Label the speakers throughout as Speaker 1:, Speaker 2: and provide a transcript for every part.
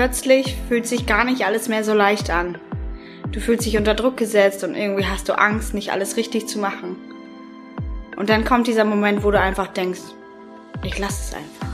Speaker 1: plötzlich fühlt sich gar nicht alles mehr so leicht an. Du fühlst dich unter Druck gesetzt und irgendwie hast du Angst, nicht alles richtig zu machen. Und dann kommt dieser Moment, wo du einfach denkst, ich lasse es einfach.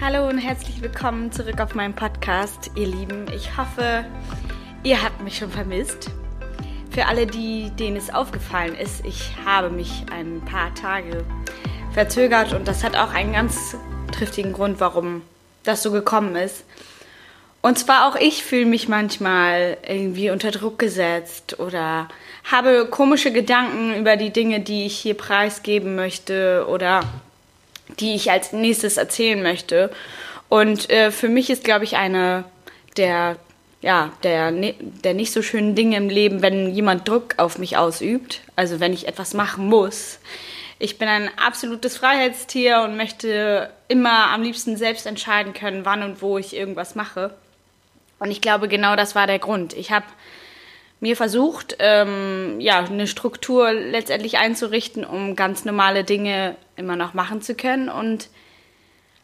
Speaker 1: Hallo und herzlich willkommen zurück auf meinem Podcast, ihr Lieben. Ich hoffe, ihr habt mich schon vermisst. Für alle, die, denen es aufgefallen ist, ich habe mich ein paar Tage verzögert und das hat auch einen ganz triftigen Grund, warum das so gekommen ist. Und zwar auch ich fühle mich manchmal irgendwie unter Druck gesetzt oder habe komische Gedanken über die Dinge, die ich hier preisgeben möchte oder die ich als nächstes erzählen möchte. Und äh, für mich ist, glaube ich, eine der, ja, der, der nicht so schönen Dinge im Leben, wenn jemand Druck auf mich ausübt, also wenn ich etwas machen muss. Ich bin ein absolutes Freiheitstier und möchte immer am liebsten selbst entscheiden können, wann und wo ich irgendwas mache. Und ich glaube, genau das war der Grund. Ich habe mir versucht, ähm, ja, eine Struktur letztendlich einzurichten, um ganz normale Dinge immer noch machen zu können und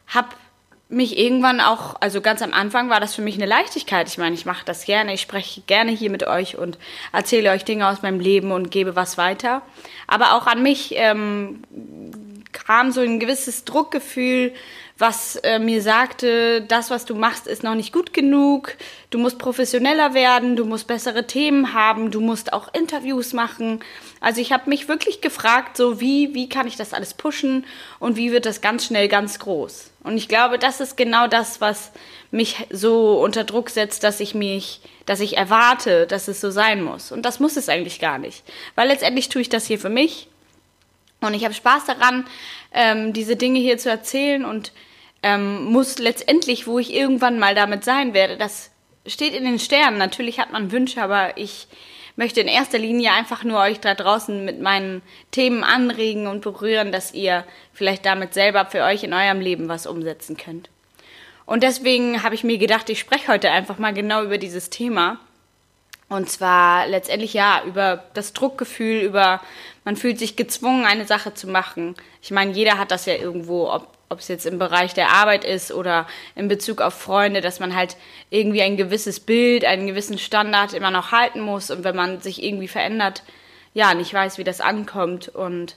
Speaker 1: habe mich irgendwann auch, also ganz am Anfang war das für mich eine Leichtigkeit. Ich meine, ich mache das gerne, ich spreche gerne hier mit euch und erzähle euch Dinge aus meinem Leben und gebe was weiter. Aber auch an mich ähm, kam so ein gewisses Druckgefühl, was äh, mir sagte, das, was du machst, ist noch nicht gut genug, du musst professioneller werden, du musst bessere Themen haben, du musst auch Interviews machen. Also ich habe mich wirklich gefragt, so wie, wie kann ich das alles pushen und wie wird das ganz schnell ganz groß. Und ich glaube, das ist genau das, was mich so unter Druck setzt, dass ich mich, dass ich erwarte, dass es so sein muss. Und das muss es eigentlich gar nicht. Weil letztendlich tue ich das hier für mich. Und ich habe Spaß daran, ähm, diese Dinge hier zu erzählen und ähm, muss letztendlich, wo ich irgendwann mal damit sein werde, das steht in den Sternen. Natürlich hat man Wünsche, aber ich möchte in erster Linie einfach nur euch da draußen mit meinen Themen anregen und berühren, dass ihr vielleicht damit selber für euch in eurem Leben was umsetzen könnt. Und deswegen habe ich mir gedacht, ich spreche heute einfach mal genau über dieses Thema. Und zwar letztendlich ja über das Druckgefühl, über man fühlt sich gezwungen, eine Sache zu machen. Ich meine, jeder hat das ja irgendwo, ob ob es jetzt im Bereich der Arbeit ist oder in Bezug auf Freunde, dass man halt irgendwie ein gewisses Bild, einen gewissen Standard immer noch halten muss und wenn man sich irgendwie verändert, ja, nicht weiß, wie das ankommt. Und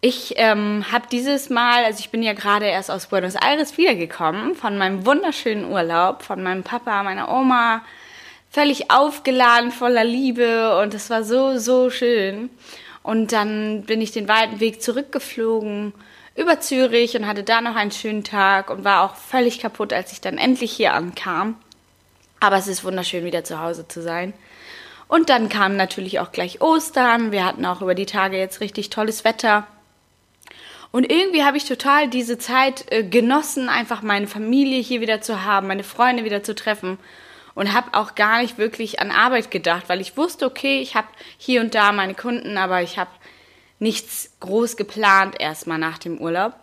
Speaker 1: ich ähm, habe dieses Mal, also ich bin ja gerade erst aus Buenos Aires wiedergekommen, von meinem wunderschönen Urlaub, von meinem Papa, meiner Oma, völlig aufgeladen, voller Liebe und es war so, so schön. Und dann bin ich den weiten Weg zurückgeflogen über Zürich und hatte da noch einen schönen Tag und war auch völlig kaputt, als ich dann endlich hier ankam. Aber es ist wunderschön, wieder zu Hause zu sein. Und dann kam natürlich auch gleich Ostern. Wir hatten auch über die Tage jetzt richtig tolles Wetter. Und irgendwie habe ich total diese Zeit äh, genossen, einfach meine Familie hier wieder zu haben, meine Freunde wieder zu treffen und habe auch gar nicht wirklich an Arbeit gedacht, weil ich wusste, okay, ich habe hier und da meine Kunden, aber ich habe nichts groß geplant erstmal nach dem Urlaub.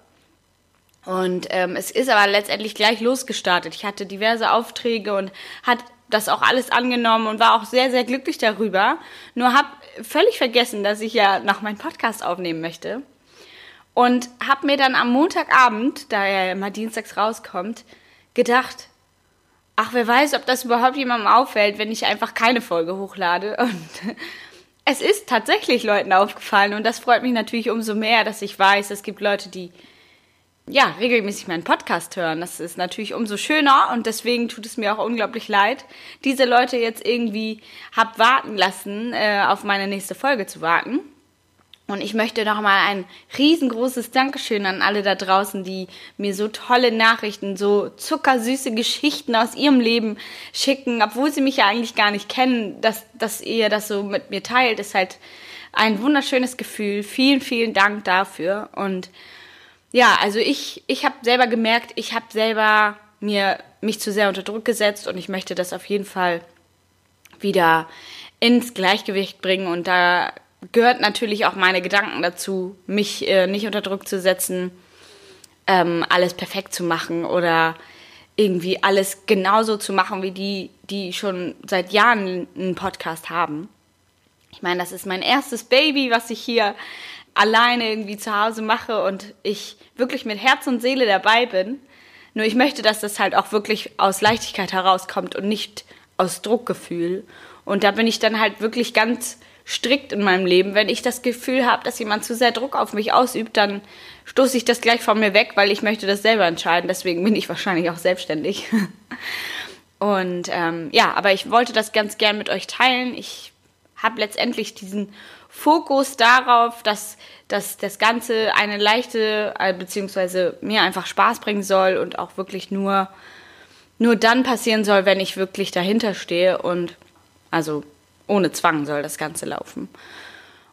Speaker 1: Und ähm, es ist aber letztendlich gleich losgestartet. Ich hatte diverse Aufträge und hat das auch alles angenommen und war auch sehr, sehr glücklich darüber. Nur habe völlig vergessen, dass ich ja noch meinen Podcast aufnehmen möchte. Und habe mir dann am Montagabend, da er immer dienstags rauskommt, gedacht, ach, wer weiß, ob das überhaupt jemandem auffällt, wenn ich einfach keine Folge hochlade. Und es ist tatsächlich Leuten aufgefallen und das freut mich natürlich umso mehr, dass ich weiß, es gibt Leute, die ja regelmäßig meinen Podcast hören. Das ist natürlich umso schöner und deswegen tut es mir auch unglaublich leid, diese Leute jetzt irgendwie hab warten lassen, äh, auf meine nächste Folge zu warten. Und ich möchte nochmal ein riesengroßes Dankeschön an alle da draußen, die mir so tolle Nachrichten, so zuckersüße Geschichten aus ihrem Leben schicken, obwohl sie mich ja eigentlich gar nicht kennen, dass, dass ihr das so mit mir teilt, ist halt ein wunderschönes Gefühl. Vielen, vielen Dank dafür. Und ja, also ich, ich habe selber gemerkt, ich habe selber mir mich zu sehr unter Druck gesetzt und ich möchte das auf jeden Fall wieder ins Gleichgewicht bringen und da gehört natürlich auch meine Gedanken dazu, mich äh, nicht unter Druck zu setzen, ähm, alles perfekt zu machen oder irgendwie alles genauso zu machen wie die, die schon seit Jahren einen Podcast haben. Ich meine, das ist mein erstes Baby, was ich hier alleine irgendwie zu Hause mache und ich wirklich mit Herz und Seele dabei bin. Nur ich möchte, dass das halt auch wirklich aus Leichtigkeit herauskommt und nicht aus Druckgefühl. Und da bin ich dann halt wirklich ganz strikt in meinem Leben. Wenn ich das Gefühl habe, dass jemand zu sehr Druck auf mich ausübt, dann stoße ich das gleich von mir weg, weil ich möchte das selber entscheiden. Deswegen bin ich wahrscheinlich auch selbstständig. Und ähm, ja, aber ich wollte das ganz gern mit euch teilen. Ich habe letztendlich diesen Fokus darauf, dass, dass das Ganze eine leichte, äh, beziehungsweise mir einfach Spaß bringen soll und auch wirklich nur, nur dann passieren soll, wenn ich wirklich dahinter stehe und also ohne Zwang soll das Ganze laufen.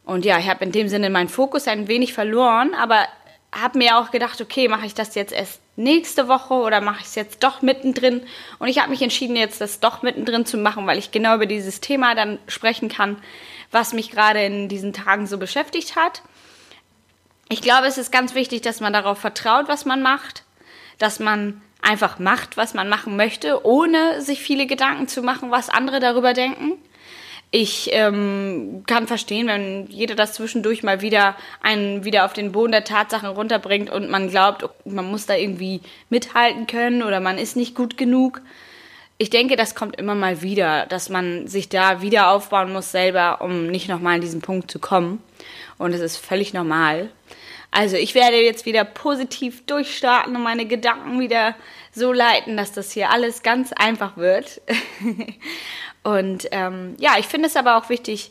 Speaker 1: Und ja, ich habe in dem Sinne meinen Fokus ein wenig verloren, aber habe mir auch gedacht, okay, mache ich das jetzt erst nächste Woche oder mache ich es jetzt doch mittendrin? Und ich habe mich entschieden, jetzt das doch mittendrin zu machen, weil ich genau über dieses Thema dann sprechen kann, was mich gerade in diesen Tagen so beschäftigt hat. Ich glaube, es ist ganz wichtig, dass man darauf vertraut, was man macht, dass man einfach macht, was man machen möchte, ohne sich viele Gedanken zu machen, was andere darüber denken. Ich ähm, kann verstehen, wenn jeder das zwischendurch mal wieder einen wieder auf den Boden der Tatsachen runterbringt und man glaubt, man muss da irgendwie mithalten können oder man ist nicht gut genug. Ich denke, das kommt immer mal wieder, dass man sich da wieder aufbauen muss selber, um nicht nochmal an diesen Punkt zu kommen. Und es ist völlig normal. Also ich werde jetzt wieder positiv durchstarten und meine Gedanken wieder so leiten, dass das hier alles ganz einfach wird. Und ähm, ja, ich finde es aber auch wichtig,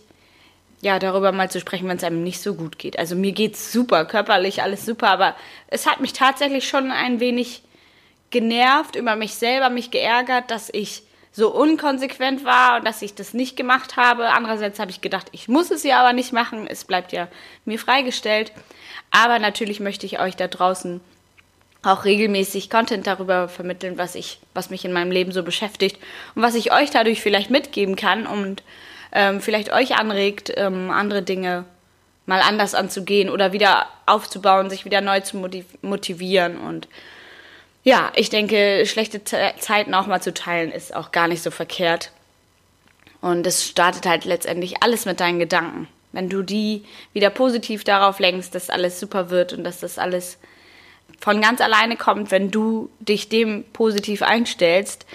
Speaker 1: ja, darüber mal zu sprechen, wenn es einem nicht so gut geht. Also mir geht's super, körperlich alles super, aber es hat mich tatsächlich schon ein wenig genervt, über mich selber, mich geärgert, dass ich so unkonsequent war und dass ich das nicht gemacht habe. Andererseits habe ich gedacht, ich muss es ja aber nicht machen. Es bleibt ja mir freigestellt. Aber natürlich möchte ich euch da draußen auch regelmäßig Content darüber vermitteln, was ich, was mich in meinem Leben so beschäftigt und was ich euch dadurch vielleicht mitgeben kann und ähm, vielleicht euch anregt, ähm, andere Dinge mal anders anzugehen oder wieder aufzubauen, sich wieder neu zu motivieren und ja, ich denke, schlechte Zeiten auch mal zu teilen ist auch gar nicht so verkehrt. Und es startet halt letztendlich alles mit deinen Gedanken. Wenn du die wieder positiv darauf lenkst, dass alles super wird und dass das alles von ganz alleine kommt, wenn du dich dem positiv einstellst,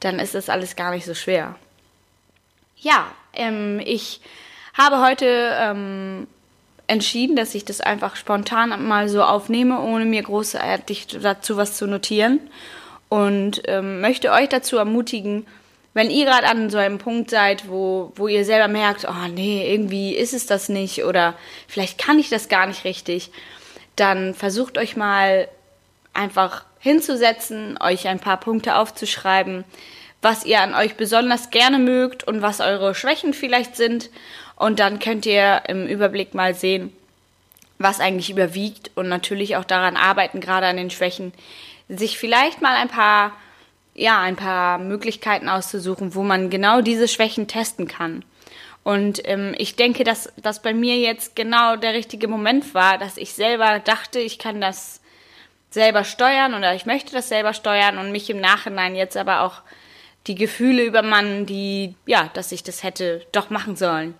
Speaker 1: dann ist das alles gar nicht so schwer. Ja, ähm, ich habe heute ähm, entschieden, dass ich das einfach spontan mal so aufnehme, ohne mir großartig dazu was zu notieren. Und ähm, möchte euch dazu ermutigen, wenn ihr gerade an so einem Punkt seid, wo, wo ihr selber merkt, oh nee, irgendwie ist es das nicht oder vielleicht kann ich das gar nicht richtig, dann versucht euch mal einfach hinzusetzen, euch ein paar Punkte aufzuschreiben, was ihr an euch besonders gerne mögt und was eure Schwächen vielleicht sind. Und dann könnt ihr im Überblick mal sehen, was eigentlich überwiegt und natürlich auch daran arbeiten, gerade an den Schwächen, sich vielleicht mal ein paar, ja, ein paar Möglichkeiten auszusuchen, wo man genau diese Schwächen testen kann. Und ähm, ich denke, dass das bei mir jetzt genau der richtige Moment war, dass ich selber dachte, ich kann das selber steuern oder ich möchte das selber steuern und mich im Nachhinein jetzt aber auch die Gefühle übermannen, die, ja, dass ich das hätte doch machen sollen.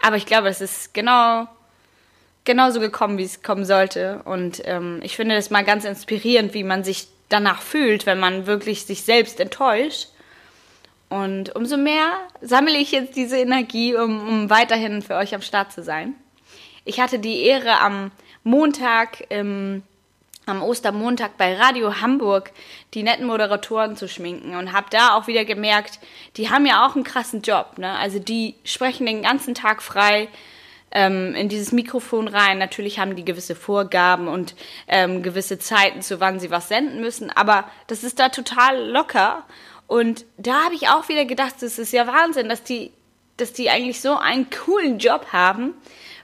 Speaker 1: Aber ich glaube, es ist genau, genauso gekommen, wie es kommen sollte. Und ähm, ich finde das mal ganz inspirierend, wie man sich danach fühlt, wenn man wirklich sich selbst enttäuscht. Und umso mehr sammle ich jetzt diese Energie, um, um weiterhin für euch am Start zu sein. Ich hatte die Ehre, am Montag im am Ostermontag bei Radio Hamburg die netten Moderatoren zu schminken und habe da auch wieder gemerkt, die haben ja auch einen krassen Job. Ne? Also die sprechen den ganzen Tag frei ähm, in dieses Mikrofon rein. Natürlich haben die gewisse Vorgaben und ähm, gewisse Zeiten, zu wann sie was senden müssen, aber das ist da total locker. Und da habe ich auch wieder gedacht, das ist ja Wahnsinn, dass die, dass die eigentlich so einen coolen Job haben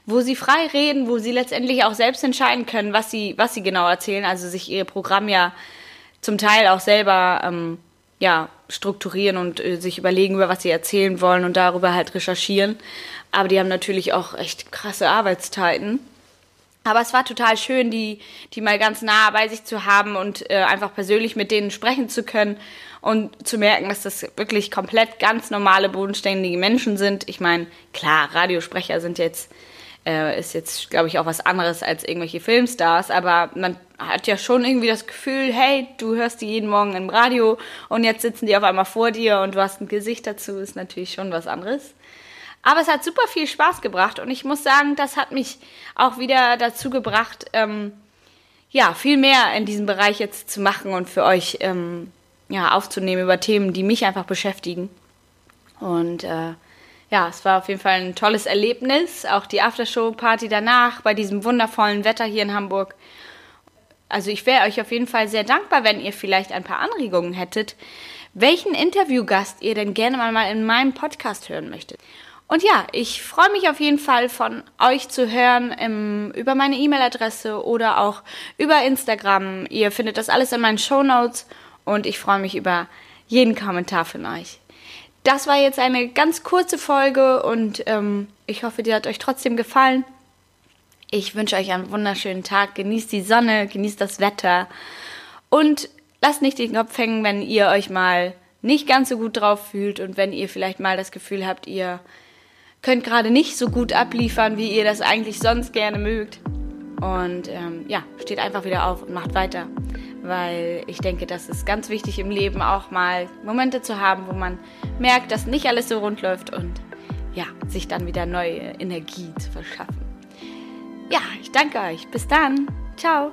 Speaker 1: wo sie frei reden, wo sie letztendlich auch selbst entscheiden können, was sie, was sie genau erzählen, also sich ihr Programm ja zum Teil auch selber ähm, ja, strukturieren und äh, sich überlegen, über was sie erzählen wollen und darüber halt recherchieren. Aber die haben natürlich auch echt krasse Arbeitszeiten. Aber es war total schön, die, die mal ganz nah bei sich zu haben und äh, einfach persönlich mit denen sprechen zu können und zu merken, dass das wirklich komplett ganz normale, bodenständige Menschen sind. Ich meine, klar, Radiosprecher sind jetzt Äh, ist jetzt, glaube ich, auch was anderes als irgendwelche Filmstars, aber man hat ja schon irgendwie das Gefühl, hey, du hörst die jeden Morgen im Radio und jetzt sitzen die auf einmal vor dir und du hast ein Gesicht dazu, ist natürlich schon was anderes. Aber es hat super viel Spaß gebracht und ich muss sagen, das hat mich auch wieder dazu gebracht, ähm, ja, viel mehr in diesem Bereich jetzt zu machen und für euch ähm, ja, aufzunehmen über Themen, die mich einfach beschäftigen. Und äh, ja, es war auf jeden Fall ein tolles Erlebnis. Auch die Aftershow-Party danach bei diesem wundervollen Wetter hier in Hamburg. Also ich wäre euch auf jeden Fall sehr dankbar, wenn ihr vielleicht ein paar Anregungen hättet, welchen Interviewgast ihr denn gerne mal in meinem Podcast hören möchtet. Und ja, ich freue mich auf jeden Fall von euch zu hören im, über meine E-Mail-Adresse oder auch über Instagram. Ihr findet das alles in meinen Show Notes und ich freue mich über jeden Kommentar von euch. Das war jetzt eine ganz kurze Folge und ähm, ich hoffe, die hat euch trotzdem gefallen. Ich wünsche euch einen wunderschönen Tag. Genießt die Sonne, genießt das Wetter und lasst nicht den Kopf hängen, wenn ihr euch mal nicht ganz so gut drauf fühlt und wenn ihr vielleicht mal das Gefühl habt, ihr könnt gerade nicht so gut abliefern, wie ihr das eigentlich sonst gerne mögt. Und ähm, ja, steht einfach wieder auf und macht weiter weil ich denke, das ist ganz wichtig im Leben auch mal Momente zu haben, wo man merkt, dass nicht alles so rund läuft und ja, sich dann wieder neue Energie zu verschaffen. Ja, ich danke euch. Bis dann. Ciao.